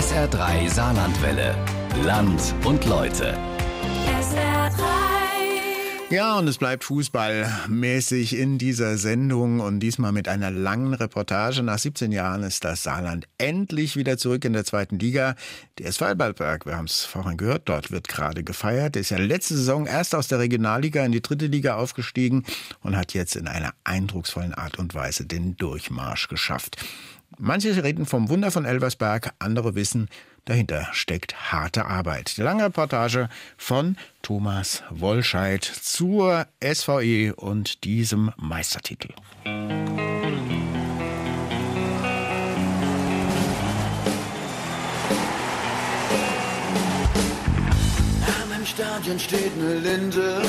SR3 Saarlandwelle. Land und Leute. Ja, und es bleibt fußballmäßig in dieser Sendung und diesmal mit einer langen Reportage. Nach 17 Jahren ist das Saarland endlich wieder zurück in der zweiten Liga. Der SV Alberberg, wir haben es vorhin gehört, dort wird gerade gefeiert. Der ist ja letzte Saison erst aus der Regionalliga in die dritte Liga aufgestiegen und hat jetzt in einer eindrucksvollen Art und Weise den Durchmarsch geschafft. Manche reden vom Wunder von Elversberg, andere wissen, dahinter steckt harte Arbeit. Die lange Reportage von Thomas Wollscheid zur SVE und diesem Meistertitel. Stadion steht eine Linde,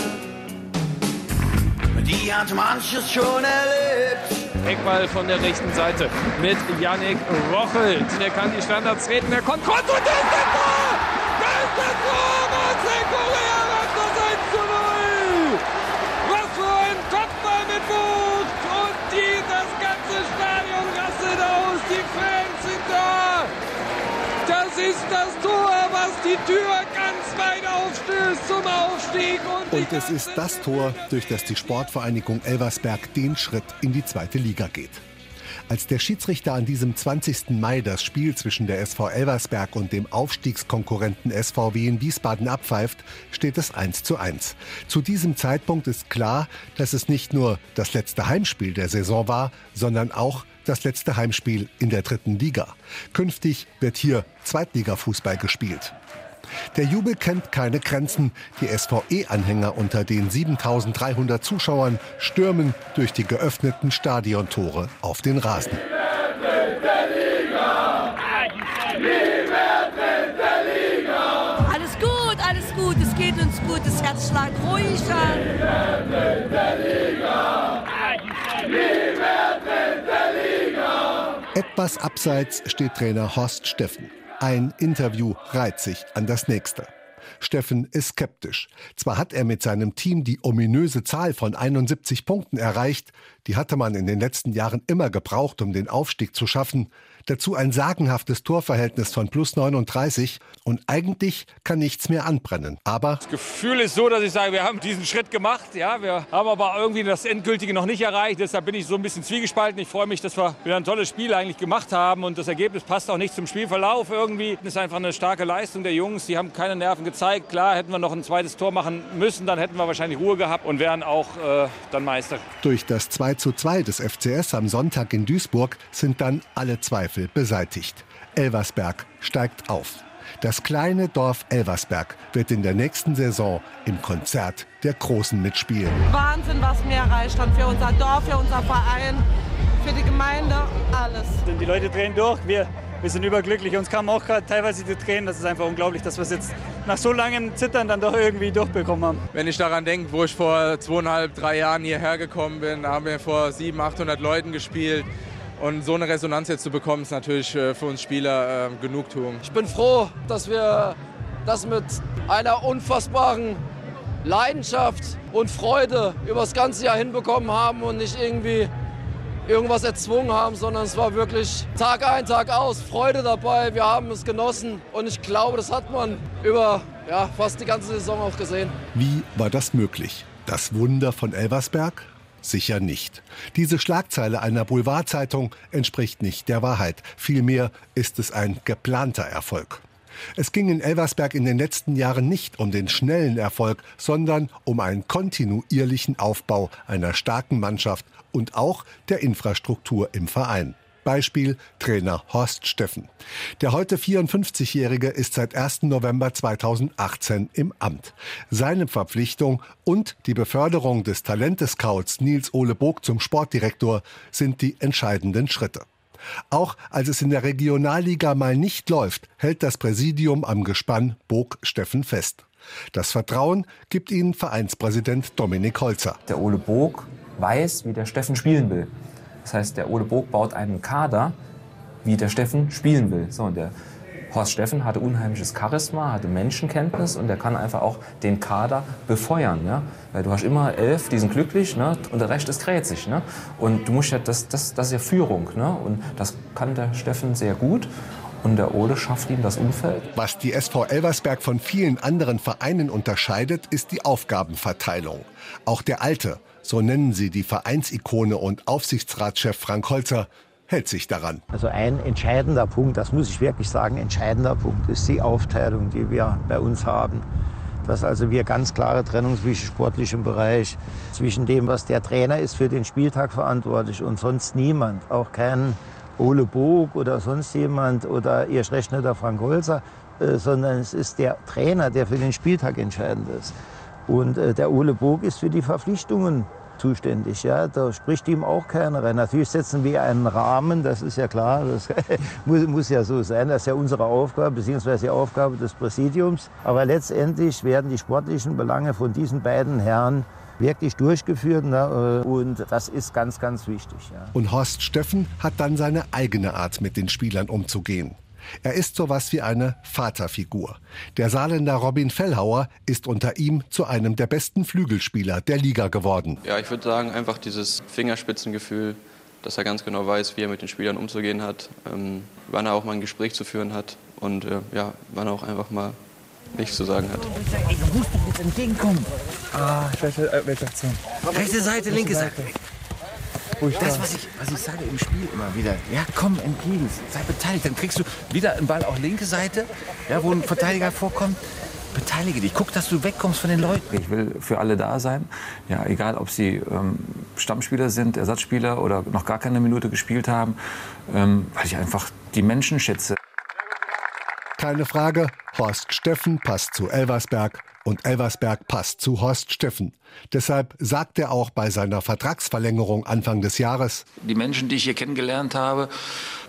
die hat manches schon erlebt. Eckball von der rechten Seite mit Yannick Rochelt. Der kann die Standards treten, er kommt kurz und das ist der Tor! Das ist das Tor! Marcel Correa macht das 1 zu 0! Was für ein Kopfball mit Wucht! Und die, das ganze Stadion rastet aus, die Fans sind da! Das ist das Tor, was die Tür Und, es ist das Tor, durch das die Sportvereinigung Elversberg den Schritt in die zweite Liga geht. Als der Schiedsrichter an diesem 20. Mai das Spiel zwischen der SV Elversberg und dem Aufstiegskonkurrenten SVW in Wiesbaden abpfeift, steht es 1 zu 1. Zu diesem Zeitpunkt ist klar, dass es nicht nur das letzte Heimspiel der Saison war, sondern auch das letzte Heimspiel in der dritten Liga. Künftig wird hier Zweitligafußball gespielt. Der Jubel kennt keine Grenzen. Die SVE-Anhänger unter den 7300 Zuschauern stürmen durch die geöffneten Stadiontore auf den Rasen. Alles gut, alles gut, es geht uns gut, das Herz schlagt ruhig Etwas abseits steht Trainer Horst Steffen. Ein Interview reiht sich an das nächste. Steffen ist skeptisch. Zwar hat er mit seinem Team die ominöse Zahl von 71 Punkten erreicht, die hatte man in den letzten Jahren immer gebraucht, um den Aufstieg zu schaffen. Dazu ein sagenhaftes Torverhältnis von plus 39 und eigentlich kann nichts mehr anbrennen. Aber das Gefühl ist so, dass ich sage, wir haben diesen Schritt gemacht. Ja, wir haben aber irgendwie das Endgültige noch nicht erreicht. Deshalb bin ich so ein bisschen zwiegespalten. Ich freue mich, dass wir wieder ein tolles Spiel eigentlich gemacht haben und das Ergebnis passt auch nicht zum Spielverlauf irgendwie. Das ist einfach eine starke Leistung der Jungs. Die haben keine Nerven gezeigt. Klar, hätten wir noch ein zweites Tor machen müssen, dann hätten wir wahrscheinlich Ruhe gehabt und wären auch äh, dann Meister. Durch das 2 zu 2 des FCS am Sonntag in Duisburg sind dann alle Zweifel beseitigt. Elversberg steigt auf. Das kleine Dorf Elversberg wird in der nächsten Saison im Konzert der Großen mitspielen. Wahnsinn, was mir erreicht hat für unser Dorf, für unser Verein, für die Gemeinde, alles. Die Leute drehen durch, wir, wir sind überglücklich. Uns kamen auch gerade teilweise die Tränen. Das ist einfach unglaublich, dass wir es jetzt nach so langem Zittern dann doch irgendwie durchbekommen haben. Wenn ich daran denke, wo ich vor zweieinhalb, drei Jahren hierher gekommen bin, da haben wir vor 700, 800 Leuten gespielt. Und so eine Resonanz jetzt zu bekommen, ist natürlich für uns Spieler äh, Genugtuung. Ich bin froh, dass wir das mit einer unfassbaren Leidenschaft und Freude über das ganze Jahr hinbekommen haben und nicht irgendwie irgendwas erzwungen haben, sondern es war wirklich Tag ein, Tag aus, Freude dabei. Wir haben es genossen und ich glaube, das hat man über ja, fast die ganze Saison auch gesehen. Wie war das möglich? Das Wunder von Elversberg? Sicher nicht. Diese Schlagzeile einer Boulevardzeitung entspricht nicht der Wahrheit. Vielmehr ist es ein geplanter Erfolg. Es ging in Elversberg in den letzten Jahren nicht um den schnellen Erfolg, sondern um einen kontinuierlichen Aufbau einer starken Mannschaft und auch der Infrastruktur im Verein. Beispiel Trainer Horst Steffen. Der heute 54-Jährige ist seit 1. November 2018 im Amt. Seine Verpflichtung und die Beförderung des Talentescouts Nils Ole Bog zum Sportdirektor sind die entscheidenden Schritte. Auch als es in der Regionalliga mal nicht läuft, hält das Präsidium am Gespann Bog Steffen fest. Das Vertrauen gibt ihnen Vereinspräsident Dominik Holzer. Der Ole Bog weiß, wie der Steffen spielen will. Das heißt, der Ole Bog baut einen Kader, wie der Steffen spielen will. So, und der Horst Steffen hatte unheimliches Charisma, hatte Menschenkenntnis und der kann einfach auch den Kader befeuern. Ja? Weil du hast immer elf, die sind glücklich ne? und der Rest ist grätzig. Ne? Und du musst ja, das, das, das ist ja Führung. Ne? Und das kann der Steffen sehr gut. Und der Ole schafft ihm das Umfeld. Was die SV Elversberg von vielen anderen Vereinen unterscheidet, ist die Aufgabenverteilung. Auch der Alte, so nennen sie die Vereinsikone und Aufsichtsratschef Frank Holzer, hält sich daran. Also ein entscheidender Punkt, das muss ich wirklich sagen, entscheidender Punkt ist die Aufteilung, die wir bei uns haben. Dass also wir ganz klare Trennung zwischen sportlichem Bereich, zwischen dem, was der Trainer ist für den Spieltag verantwortlich und sonst niemand, auch kein Ole Bog oder sonst jemand oder ihr schlecht nicht der Frank Holzer, äh, sondern es ist der Trainer, der für den Spieltag entscheidend ist. Und äh, der Ole Bog ist für die Verpflichtungen zuständig. Ja, da spricht ihm auch keiner rein. Natürlich setzen wir einen Rahmen, das ist ja klar, das muss, muss ja so sein. Das ist ja unsere Aufgabe, beziehungsweise die Aufgabe des Präsidiums. Aber letztendlich werden die sportlichen Belange von diesen beiden Herren wirklich durchgeführt. Ne? Und das ist ganz, ganz wichtig. Ja. Und Horst Steffen hat dann seine eigene Art, mit den Spielern umzugehen. Er ist sowas wie eine Vaterfigur. Der Saarländer Robin Fellhauer ist unter ihm zu einem der besten Flügelspieler der Liga geworden. Ja, ich würde sagen, einfach dieses Fingerspitzengefühl, dass er ganz genau weiß, wie er mit den Spielern umzugehen hat, ähm, wann er auch mal ein Gespräch zu führen hat und äh, ja, wann er auch einfach mal nichts zu sagen hat. Ey, du musst doch jetzt entgegenkommen. Ah, ich weiß, äh, welche Aktion. Rechte Seite, linke Seite. Das, was ich, was ich sage im Spiel immer wieder. Ja, komm entgegen, sei beteiligt. Dann kriegst du wieder einen Ball auch linke Seite, ja, wo ein Verteidiger vorkommt. Beteilige dich. Guck, dass du wegkommst von den Leuten. Ich will für alle da sein. Ja, egal, ob sie ähm, Stammspieler sind, Ersatzspieler oder noch gar keine Minute gespielt haben, ähm, weil ich einfach die Menschen schätze. Keine Frage, Horst Steffen passt zu Elversberg und Elversberg passt zu Horst Steffen. Deshalb sagt er auch bei seiner Vertragsverlängerung Anfang des Jahres, Die Menschen, die ich hier kennengelernt habe,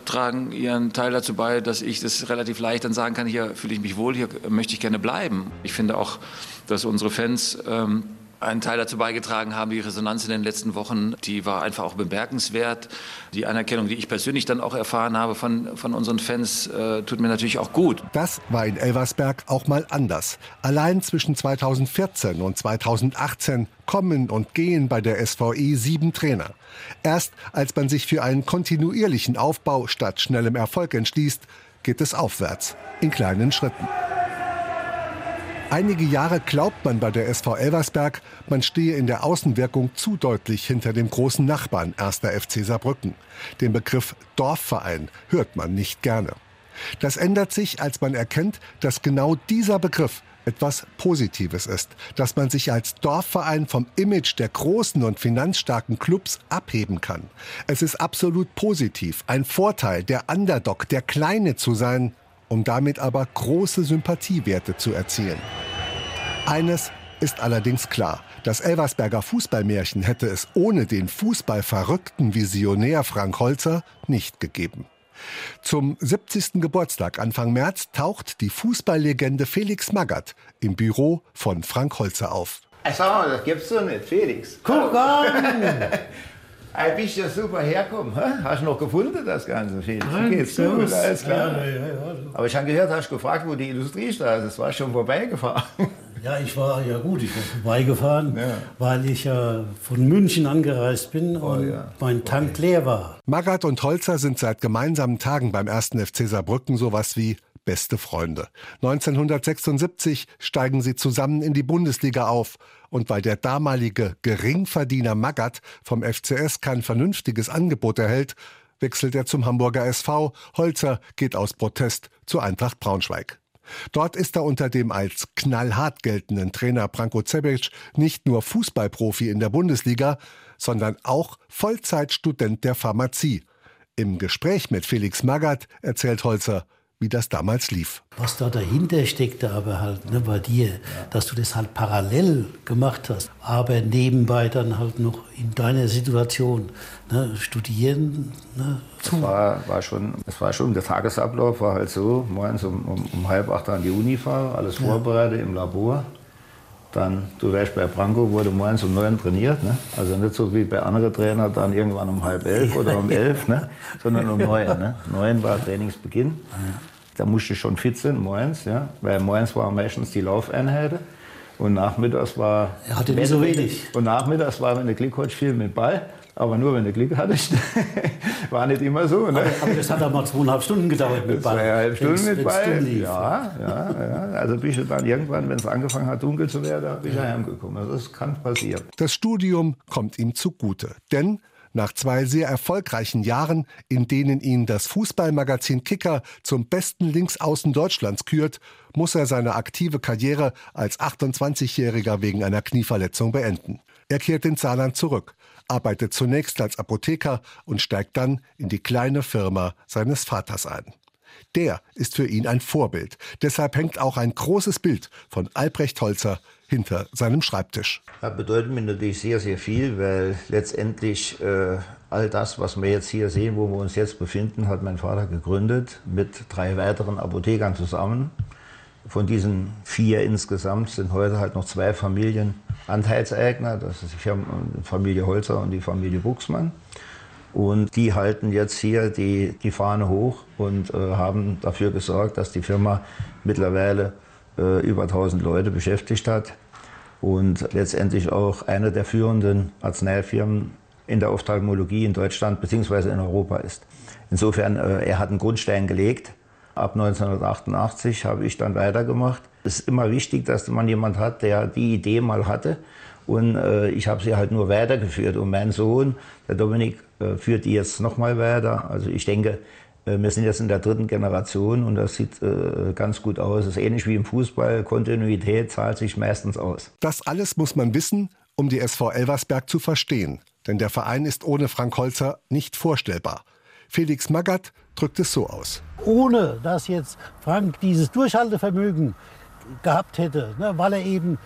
tragen ihren Teil dazu bei, dass ich das relativ leicht dann sagen kann, hier fühle ich mich wohl, hier möchte ich gerne bleiben. Ich finde auch, dass unsere Fans ähm, einen Teil dazu beigetragen haben. Die Resonanz in den letzten Wochen, die war einfach auch bemerkenswert. Die Anerkennung, die ich persönlich dann auch erfahren habe von, von unseren Fans, äh, tut mir natürlich auch gut. Das war in Elversberg auch mal anders. Allein zwischen 2014 und 2018 kommen und gehen bei der SVE sieben Trainer. Erst als man sich für einen kontinuierlichen Aufbau statt schnellem Erfolg entschließt, geht es aufwärts, in kleinen Schritten. Einige Jahre glaubt man bei der SV Elversberg, man stehe in der Außenwirkung zu deutlich hinter dem großen Nachbarn 1. FC Saarbrücken. Den Begriff Dorfverein hört man nicht gerne. Das ändert sich, als man erkennt, dass genau dieser Begriff etwas Positives ist, dass man sich als Dorfverein vom Image der großen und finanzstarken Clubs abheben kann. Es ist absolut positiv, ein Vorteil, der Underdog, der Kleine zu sein, um damit aber große Sympathiewerte zu erzielen. Eines ist allerdings klar. Das Elversberger Fußballmärchen hätte es ohne den fußballverrückten Visionär Frank Holzer nicht gegeben. Zum 70. Geburtstag Anfang März taucht die Fußballlegende Felix Magath im Büro von Frank Holzer auf. Sag mal, das gibt's doch nicht, Felix. Guck an! Ein bisschen super herkommen. hä? Hast du noch gefunden, das Ganze? Wie geht's gut? Alles klar. Ja, ja, ja, ja. Aber ich habe gehört, hast du gefragt, wo die Industriestraße ist. War schon vorbeigefahren. Ja, ich war ja gut, ich war vorbeigefahren, weil ich ja von München angereist bin und mein Tank leer war. Magath und Holzer sind seit gemeinsamen Tagen beim 1. FC Saarbrücken sowas wie beste Freunde. 1976 steigen sie zusammen in die Bundesliga auf. Und weil der damalige Geringverdiener Magath vom FCS kein vernünftiges Angebot erhält, wechselt er zum Hamburger SV. Holzer geht aus Protest zu Eintracht Braunschweig. Dort ist er unter dem als knallhart geltenden Trainer Branko Cebic nicht nur Fußballprofi in der Bundesliga, sondern auch Vollzeitstudent der Pharmazie. Im Gespräch mit Felix Magath erzählt Holzer, wie das damals lief. Was da dahinter steckte aber halt ne, bei dir, dass du das halt parallel gemacht hast, aber nebenbei dann halt noch in deiner Situation ne, studieren. Ne, Das war, war, schon, das war schon, der Tagesablauf war halt so, morgens um, um, um halb acht an die Uni fahren, alles Ja. vorbereitet im Labor. Dann, du weißt, bei Branko wurde morgens um neun trainiert. Ne? Also nicht so wie bei anderen Trainern dann irgendwann um halb elf oder um elf, ne? sondern um neun. Ne? Neun war Trainingsbeginn. Da musste ich schon fit sein, morgens, ja? weil morgens waren meistens die Laufeinheiten. Und nachmittags war. Er hatte nicht so wenig. Und nachmittags war, wenn der Glück hat, viel mit Ball. Aber nur, wenn du Glück hattest. War nicht immer so. Ne? Aber, aber, das hat auch mal zweieinhalb Stunden gedauert mit Ball. Zweieinhalb Stunden mit Ball. Ja, ja, ja. Also bist du dann irgendwann, wenn es angefangen hat, dunkel zu werden, bist du heimgekommen. Also das kann passieren. Das Studium kommt ihm zugute. Denn nach zwei sehr erfolgreichen Jahren, in denen ihn das Fußballmagazin Kicker zum besten Linksaußen Deutschlands kürt, muss er seine aktive Karriere als 28-Jähriger wegen einer Knieverletzung beenden. Er kehrt ins Saarland zurück, arbeitet zunächst als Apotheker und steigt dann in die kleine Firma seines Vaters ein. Der ist für ihn ein Vorbild. Deshalb hängt auch ein großes Bild von Albrecht Holzer hinter seinem Schreibtisch. Das bedeutet mir natürlich sehr, sehr viel, weil letztendlich äh, all das, was wir jetzt hier sehen, wo wir uns jetzt befinden, hat mein Vater gegründet mit drei weiteren Apothekern zusammen. Von diesen vier insgesamt sind heute halt noch zwei Familien Anteilseigner. Das ist die Familie Holzer und die Familie Buchsmann. Und die halten jetzt hier die, die Fahne hoch und äh, haben dafür gesorgt, dass die Firma mittlerweile äh, über 1000 Leute beschäftigt hat und letztendlich auch eine der führenden Arzneifirmen in der Ophthalmologie in Deutschland bzw. in Europa ist. Insofern, äh, er hat einen Grundstein gelegt. Ab 1988 habe ich dann weitergemacht. Es ist immer wichtig, dass man jemand hat, der die Idee mal hatte. Und äh, ich habe sie halt nur weitergeführt. Und mein Sohn, der Dominik, äh, führt die jetzt nochmal weiter. Also ich denke, äh, wir sind jetzt in der dritten Generation und das sieht äh, ganz gut aus. Es ist ähnlich wie im Fußball. Kontinuität zahlt sich meistens aus. Das alles muss man wissen, um die SV Elversberg zu verstehen. Denn der Verein ist ohne Frank Holzer nicht vorstellbar. Felix Magath drückt es so aus. Ohne dass jetzt Frank dieses Durchhaltevermögen gehabt hätte, ne, weil er eben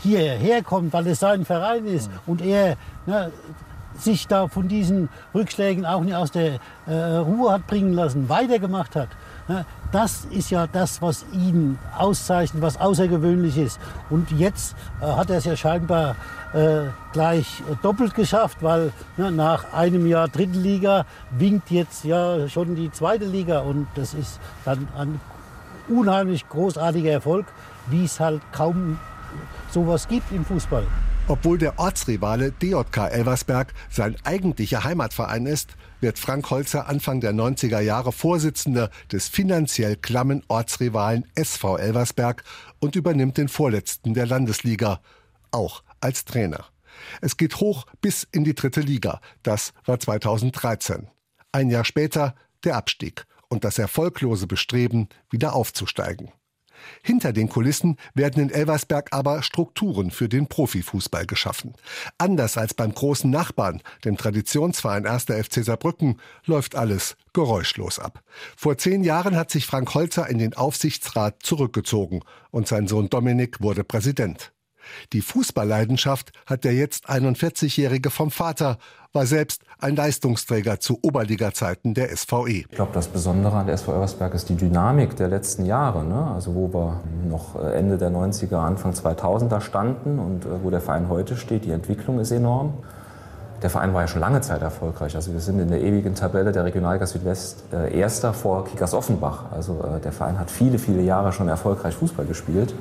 hierher kommt, weil es sein Verein ist mhm. und er ne, sich da von diesen Rückschlägen auch nicht aus der äh, Ruhe hat bringen lassen, weitergemacht hat. Ne, das ist ja das, was ihn auszeichnet, was außergewöhnlich ist. Und jetzt äh, hat er es ja scheinbar äh, gleich doppelt geschafft, weil ne, nach einem Jahr dritte Liga winkt jetzt ja schon die zweite Liga. Und das ist dann ein unheimlich großartiger Erfolg, wie es halt kaum sowas gibt im Fußball. Obwohl der Ortsrivale DJK Elversberg sein eigentlicher Heimatverein ist, wird Frank Holzer Anfang der 90er Jahre Vorsitzender des finanziell klammen Ortsrivalen SV Elversberg und übernimmt den Vorletzten der Landesliga, auch als Trainer. Es geht hoch bis in die dritte Liga. Das war 2013. Ein Jahr später der Abstieg und das erfolglose Bestreben, wieder aufzusteigen. Hinter den Kulissen werden in Elversberg aber Strukturen für den Profifußball geschaffen. Anders als beim großen Nachbarn, dem Traditionsverein 1. FC Saarbrücken, läuft alles geräuschlos ab. Vor zehn Jahren hat sich Frank Holzer in den Aufsichtsrat zurückgezogen und sein Sohn Dominik wurde Präsident. Die Fußballleidenschaft hat der jetzt 41-Jährige vom Vater, war selbst ein Leistungsträger zu Oberliga-Zeiten der SVE. Ich glaube, das Besondere an der SV Elversberg ist die Dynamik der letzten Jahre. Ne? Also wo wir noch äh, Ende der 90er, Anfang 2000er standen und äh, wo der Verein heute steht, die Entwicklung ist enorm. Der Verein war ja schon lange Zeit erfolgreich. Also wir sind in der ewigen Tabelle der Regionalliga Südwest äh, Erster vor Kickers Offenbach. Also äh, der Verein hat viele, viele Jahre schon erfolgreich Fußball gespielt.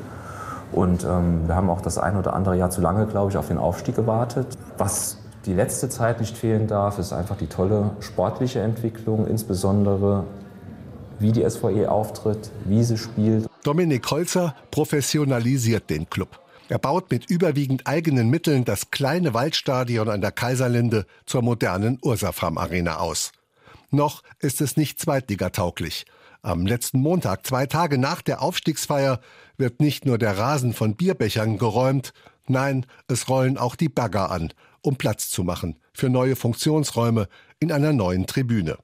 Und ähm, wir haben auch das ein oder andere Jahr zu lange, glaube ich, auf den Aufstieg gewartet. Was die letzte Zeit nicht fehlen darf, ist einfach die tolle sportliche Entwicklung, insbesondere wie die SVE auftritt, wie sie spielt. Dominik Holzer professionalisiert den Club. Er baut mit überwiegend eigenen Mitteln das kleine Waldstadion an der Kaiserlinde zur modernen Ursafam Arena aus. Noch ist es nicht zweitligatauglich. Am letzten Montag, zwei Tage nach der Aufstiegsfeier, wird nicht nur der Rasen von Bierbechern geräumt, nein, es rollen auch die Bagger an, um Platz zu machen für neue Funktionsräume in einer neuen Tribüne.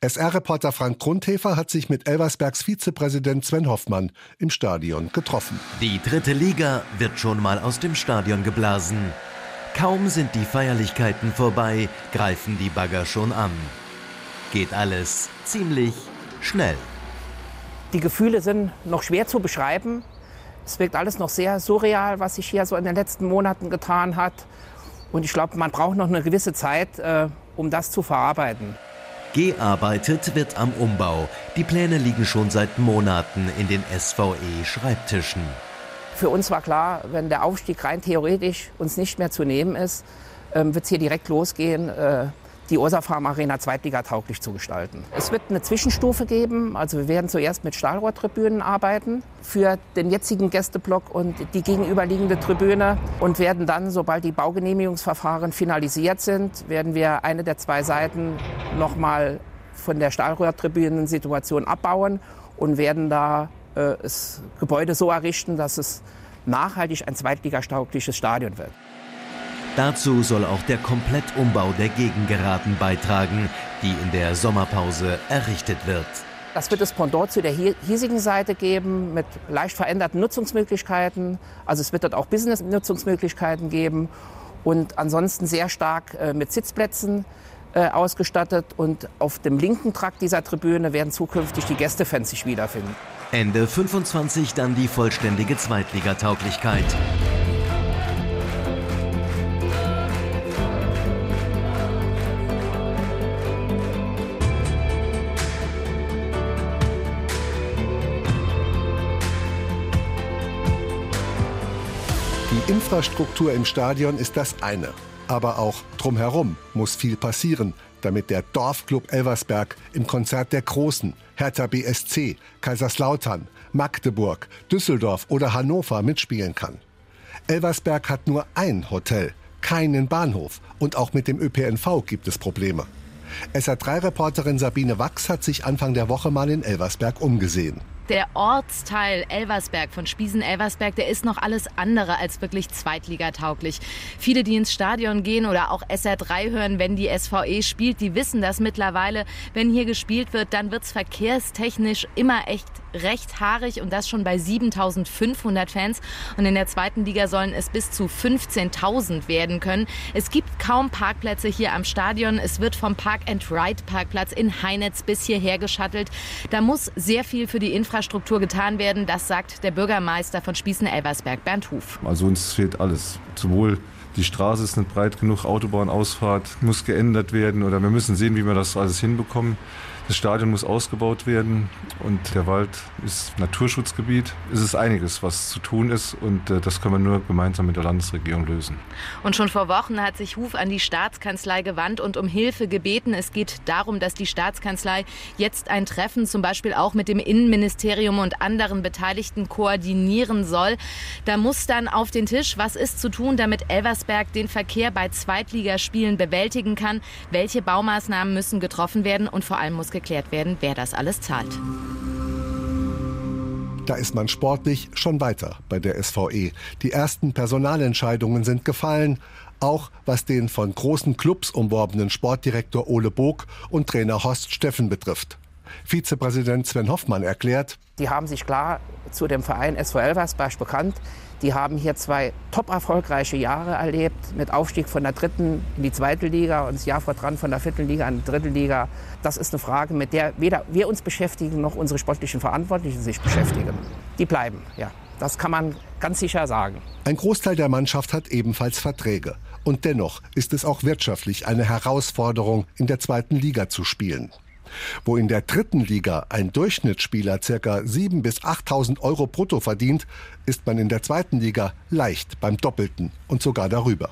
SR-Reporter Frank Grundhefer hat sich mit Elversbergs Vizepräsident Sven Hoffmann im Stadion getroffen. Die dritte Liga wird schon mal aus dem Stadion geblasen. Kaum sind die Feierlichkeiten vorbei, greifen die Bagger schon an. Geht alles ziemlich schnell. Die Gefühle sind noch schwer zu beschreiben. Es wirkt alles noch sehr surreal, was sich hier so in den letzten Monaten getan hat. Und ich glaube, man braucht noch eine gewisse Zeit, äh, um das zu verarbeiten. Gearbeitet wird am Umbau. Die Pläne liegen schon seit Monaten in den SVE-Schreibtischen. Für uns war klar, wenn der Aufstieg rein theoretisch uns nicht mehr zu nehmen ist, ähm, wird es hier direkt losgehen, äh, die Ursa Farm Arena zweitligatauglich zu gestalten. Es wird eine Zwischenstufe geben. Also wir werden zuerst mit Stahlrohrtribünen arbeiten für den jetzigen Gästeblock und die gegenüberliegende Tribüne und werden dann, sobald die Baugenehmigungsverfahren finalisiert sind, werden wir eine der zwei Seiten noch mal von der Stahlrohrtribünen-Situation abbauen und werden da äh, das Gebäude so errichten, dass es nachhaltig ein zweitligastaugliches Stadion wird. Dazu soll auch der Komplettumbau der Gegengeraden beitragen, die in der Sommerpause errichtet wird. Das wird es Pendant zu der hiesigen Seite geben mit leicht veränderten Nutzungsmöglichkeiten. Also es wird dort auch Business-Nutzungsmöglichkeiten geben und ansonsten sehr stark äh, mit Sitzplätzen äh, ausgestattet. Und auf dem linken Trakt dieser Tribüne werden zukünftig die Gästefans sich wiederfinden. Ende 25 dann die vollständige Zweitligatauglichkeit. Infrastruktur im Stadion ist das eine. Aber auch drumherum muss viel passieren, damit der Dorfclub Elversberg im Konzert der Großen, Hertha BSC, Kaiserslautern, Magdeburg, Düsseldorf oder Hannover mitspielen kann. Elversberg hat nur ein Hotel, keinen Bahnhof und auch mit dem ÖPNV gibt es Probleme. SR3-Reporterin Sabine Wachs hat sich Anfang der Woche mal in Elversberg umgesehen der Ortsteil Elversberg von Spiesen-Elversberg, der ist noch alles andere als wirklich zweitligatauglich. Viele, die ins Stadion gehen oder auch SR3 hören, wenn die SVE spielt, die wissen das mittlerweile. Wenn hier gespielt wird, dann wird es verkehrstechnisch immer echt recht haarig und das schon bei 7500 Fans. Und in der zweiten Liga sollen es bis zu 15.000 werden können. Es gibt kaum Parkplätze hier am Stadion. Es wird vom Park-and-Ride-Parkplatz in Heinetz bis hierher geschattelt. Da muss sehr viel für die Infrastruktur Infrastruktur getan werden. Das sagt der Bürgermeister von Spießen-Elversberg, Bernd Huf. Also uns fehlt alles. Sowohl die Straße ist nicht breit genug, Autobahnausfahrt muss geändert werden oder wir müssen sehen, wie wir das alles hinbekommen. Das Stadion muss ausgebaut werden und der Wald ist Naturschutzgebiet. Es ist einiges, was zu tun ist und äh, das können wir nur gemeinsam mit der Landesregierung lösen. Und schon vor Wochen hat sich Huf an die Staatskanzlei gewandt und um Hilfe gebeten. Es geht darum, dass die Staatskanzlei jetzt ein Treffen zum Beispiel auch mit dem Innenministerium und anderen Beteiligten koordinieren soll. Da muss dann auf den Tisch, was ist zu tun, damit Elversberg den Verkehr bei Zweitligaspielen bewältigen kann. Welche Baumaßnahmen müssen getroffen werden und vor allem muss geklärt werden, wer das alles zahlt. Da ist man sportlich schon weiter bei der SVE. Die ersten Personalentscheidungen sind gefallen, auch was den von großen Clubs umworbenen Sportdirektor Ole Bog und Trainer Horst Steffen betrifft. Vizepräsident Sven Hoffmann erklärt, die haben sich klar zu dem Verein SV Elversberg bekannt. Die haben hier zwei top erfolgreiche Jahre erlebt, mit Aufstieg von der dritten in die zweite Liga und das Jahr vor dran von der vierten Liga an die dritte Liga. Das ist eine Frage, mit der weder wir uns beschäftigen noch unsere sportlichen Verantwortlichen sich beschäftigen. Die bleiben, ja. Das kann man ganz sicher sagen. Ein Großteil der Mannschaft hat ebenfalls Verträge. Und dennoch ist es auch wirtschaftlich eine Herausforderung, in der zweiten Liga zu spielen. Wo in der dritten Liga ein Durchschnittsspieler ca. 7.000 bis 8.000 Euro brutto verdient, ist man in der zweiten Liga leicht beim Doppelten und sogar darüber.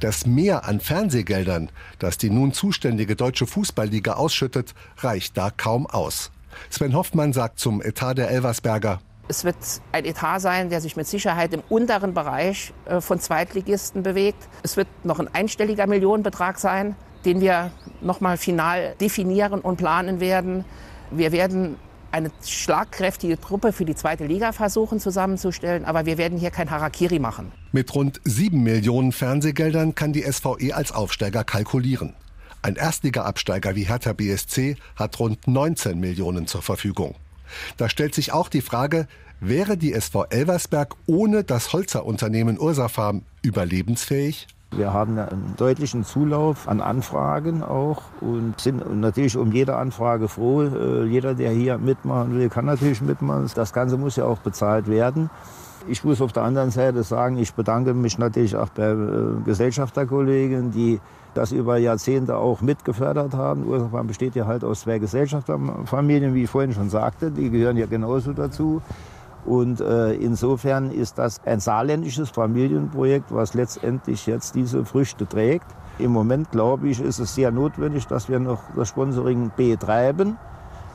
Das Mehr an Fernsehgeldern, das die nun zuständige Deutsche Fußballliga ausschüttet, reicht da kaum aus. Sven Hoffmann sagt zum Etat der Elversberger, es wird ein Etat sein, der sich mit Sicherheit im unteren Bereich äh, von Zweitligisten bewegt. Es wird noch ein einstelliger Millionenbetrag sein den wir noch mal final definieren und planen werden. Wir werden eine schlagkräftige Truppe für die zweite Liga versuchen zusammenzustellen, aber wir werden hier kein Harakiri machen. Mit rund sieben Millionen Fernsehgeldern kann die SVE als Aufsteiger kalkulieren. Ein Erstliga-Absteiger wie Hertha BSC hat rund 19 Millionen zur Verfügung. Da stellt sich auch die Frage, wäre die SV Elversberg ohne das Holzerunternehmen Ursafarm überlebensfähig? Wir haben einen deutlichen Zulauf an Anfragen auch und sind natürlich um jede Anfrage froh. Äh, jeder, der hier mitmachen will, kann natürlich mitmachen. Das Ganze muss ja auch bezahlt werden. Ich muss auf der anderen Seite sagen, ich bedanke mich natürlich auch bei äh, Gesellschafterkollegen, die das über Jahrzehnte auch mitgefördert haben. Ursachenfarm besteht ja halt aus zwei Gesellschafterfamilien, wie ich vorhin schon sagte. Die gehören ja genauso dazu. Und äh, insofern ist das ein saarländisches Familienprojekt, was letztendlich jetzt diese Früchte trägt. Im Moment, glaube ich, ist es sehr notwendig, dass wir noch das Sponsoring betreiben.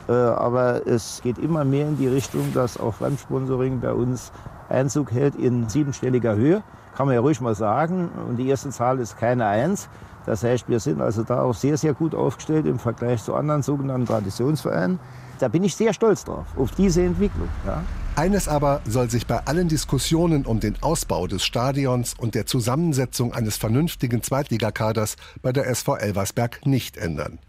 Äh, aber es geht immer mehr in die Richtung, dass auch Fremdsponsoring bei uns Einzug hält in siebenstelliger Höhe. Kann man ja ruhig mal sagen. Und die erste Zahl ist keine Eins. Das heißt, wir sind also da auch sehr, sehr gut aufgestellt im Vergleich zu anderen sogenannten Traditionsvereinen. Da bin ich sehr stolz drauf, auf diese Entwicklung. Ja. Eines aber soll sich bei allen Diskussionen um den Ausbau des Stadions und der Zusammensetzung eines vernünftigen Zweitligakaders bei der SV Elversberg nicht ändern.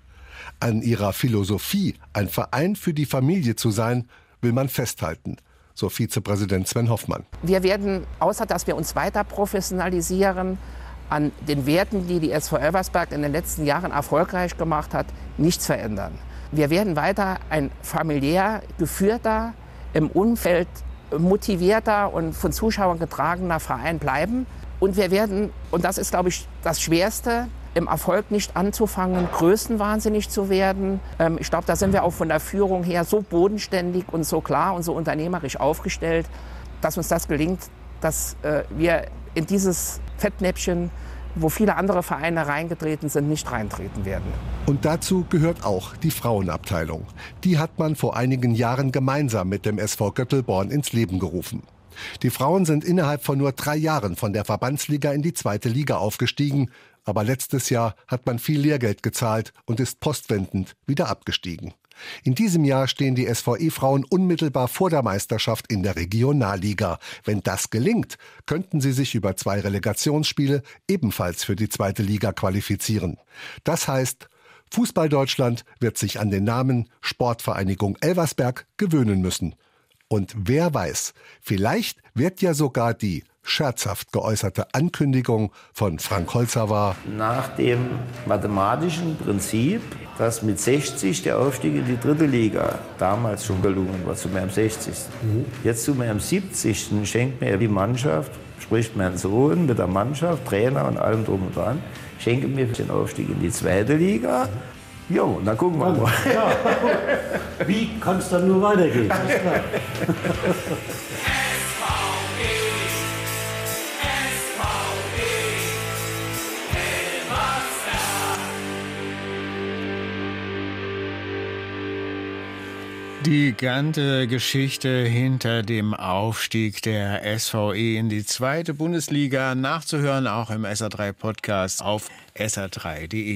An ihrer Philosophie, ein Verein für die Familie zu sein, will man festhalten so Vizepräsident Sven Hoffmann. Wir werden, außer dass wir uns weiter professionalisieren, an den Werten, die die SV Elversberg in den letzten Jahren erfolgreich gemacht hat, nichts verändern. Wir werden weiter ein familiär geführter, im Umfeld motivierter und von Zuschauern getragener Verein bleiben. Und wir werden, und das ist, glaube ich, das Schwerste, im Erfolg nicht anzufangen, größenwahnsinnig zu werden. Ähm, ich glaube, da sind wir auch von der Führung her so bodenständig und so klar und so unternehmerisch aufgestellt, dass uns das gelingt, dass äh, wir in dieses Fettnäpfchen, wo viele andere Vereine reingetreten sind, nicht reintreten werden. Und dazu gehört auch die Frauenabteilung. Die hat man vor einigen Jahren gemeinsam mit dem SV Göttelborn ins Leben gerufen. Die Frauen sind innerhalb von nur drei Jahren von der Verbandsliga in die zweite Liga aufgestiegen aber letztes Jahr hat man viel Lehrgeld gezahlt und ist postwendend wieder abgestiegen. In diesem Jahr stehen die SVE-Frauen unmittelbar vor der Meisterschaft in der Regionalliga. Wenn das gelingt, könnten sie sich über zwei Relegationsspiele ebenfalls für die zweite Liga qualifizieren. Das heißt, Fußball Deutschland wird sich an den Namen Sportvereinigung Elversberg gewöhnen müssen. Und wer weiß, vielleicht wird ja sogar die scherzhaft geäußerte Ankündigung von Frank Holzer war. Nach dem mathematischen Prinzip, dass mit 60 der Aufstieg in die dritte Liga damals schon gelungen war, zu meinem 60. Mhm. Jetzt zu meinem 70. schenkt mir die Mannschaft, spricht mein Sohn mit der Mannschaft, Trainer und allem drum und dran, schenke mir den Aufstieg in die zweite Liga. Jo, dann gucken wir mal. Ja. Wie kann es dann nur weitergehen? Die ganze Geschichte hinter dem Aufstieg der SVE in die zweite Bundesliga nachzuhören, auch im SA3 Podcast auf sa3.de.